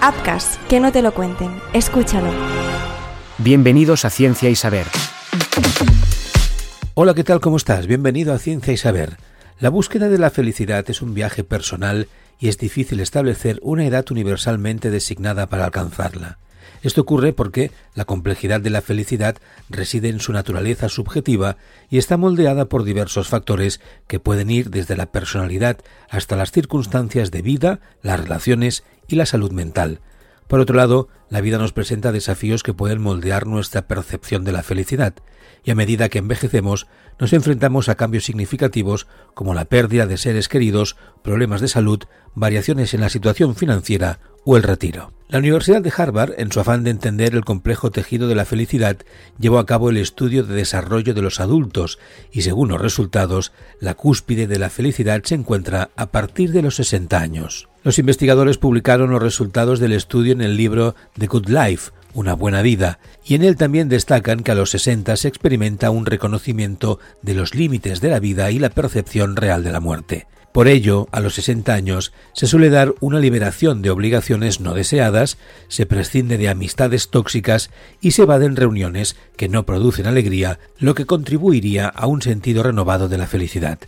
Apcas, que no te lo cuenten. Escúchalo. Bienvenidos a Ciencia y Saber. Hola, ¿qué tal? ¿Cómo estás? Bienvenido a Ciencia y Saber. La búsqueda de la felicidad es un viaje personal y es difícil establecer una edad universalmente designada para alcanzarla. Esto ocurre porque la complejidad de la felicidad reside en su naturaleza subjetiva y está moldeada por diversos factores que pueden ir desde la personalidad hasta las circunstancias de vida, las relaciones y la salud mental. Por otro lado, la vida nos presenta desafíos que pueden moldear nuestra percepción de la felicidad, y a medida que envejecemos nos enfrentamos a cambios significativos como la pérdida de seres queridos, problemas de salud, variaciones en la situación financiera o el retiro. La Universidad de Harvard, en su afán de entender el complejo tejido de la felicidad, llevó a cabo el estudio de desarrollo de los adultos y según los resultados, la cúspide de la felicidad se encuentra a partir de los 60 años. Los investigadores publicaron los resultados del estudio en el libro The Good Life, una buena vida, y en él también destacan que a los 60 se experimenta un reconocimiento de los límites de la vida y la percepción real de la muerte. Por ello, a los 60 años se suele dar una liberación de obligaciones no deseadas, se prescinde de amistades tóxicas y se evaden reuniones que no producen alegría, lo que contribuiría a un sentido renovado de la felicidad.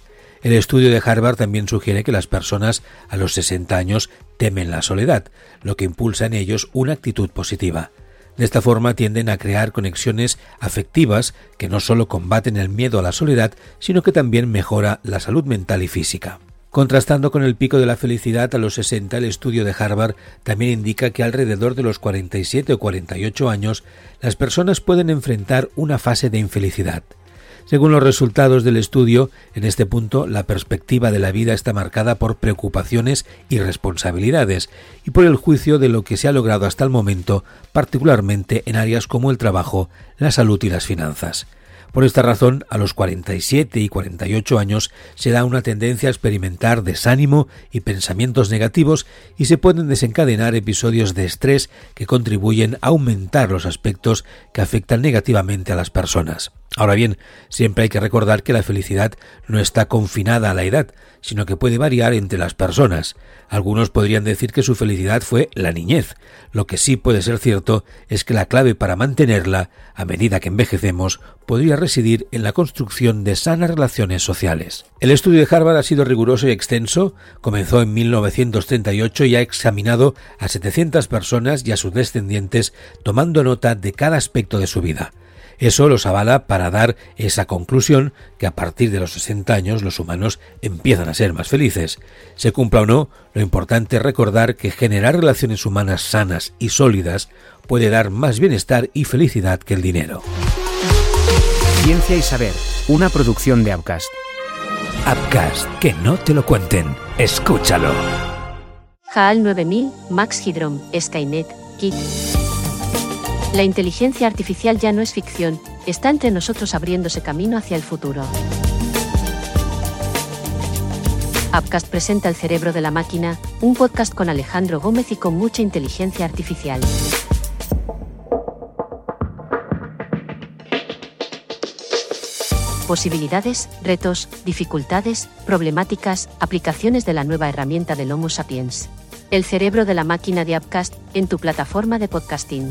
El estudio de Harvard también sugiere que las personas a los 60 años temen la soledad, lo que impulsa en ellos una actitud positiva. De esta forma tienden a crear conexiones afectivas que no solo combaten el miedo a la soledad, sino que también mejora la salud mental y física. Contrastando con el pico de la felicidad a los 60, el estudio de Harvard también indica que alrededor de los 47 o 48 años las personas pueden enfrentar una fase de infelicidad. Según los resultados del estudio, en este punto la perspectiva de la vida está marcada por preocupaciones y responsabilidades y por el juicio de lo que se ha logrado hasta el momento, particularmente en áreas como el trabajo, la salud y las finanzas. Por esta razón, a los 47 y 48 años se da una tendencia a experimentar desánimo y pensamientos negativos y se pueden desencadenar episodios de estrés que contribuyen a aumentar los aspectos que afectan negativamente a las personas. Ahora bien, siempre hay que recordar que la felicidad no está confinada a la edad, sino que puede variar entre las personas. Algunos podrían decir que su felicidad fue la niñez. Lo que sí puede ser cierto es que la clave para mantenerla, a medida que envejecemos, podría residir en la construcción de sanas relaciones sociales. El estudio de Harvard ha sido riguroso y extenso, comenzó en 1938 y ha examinado a 700 personas y a sus descendientes tomando nota de cada aspecto de su vida. Eso los avala para dar esa conclusión que a partir de los 60 años los humanos empiezan a ser más felices. Se cumpla o no, lo importante es recordar que generar relaciones humanas sanas y sólidas puede dar más bienestar y felicidad que el dinero. Ciencia y Saber, una producción de Upcast. Upcast, que no te lo cuenten, escúchalo. HAL 9000, Max Hydrom, Skynet, Kit. La inteligencia artificial ya no es ficción, está entre nosotros abriéndose camino hacia el futuro. Upcast presenta El cerebro de la máquina, un podcast con Alejandro Gómez y con mucha inteligencia artificial. Posibilidades, retos, dificultades, problemáticas, aplicaciones de la nueva herramienta del Homo sapiens. El cerebro de la máquina de Upcast en tu plataforma de podcasting.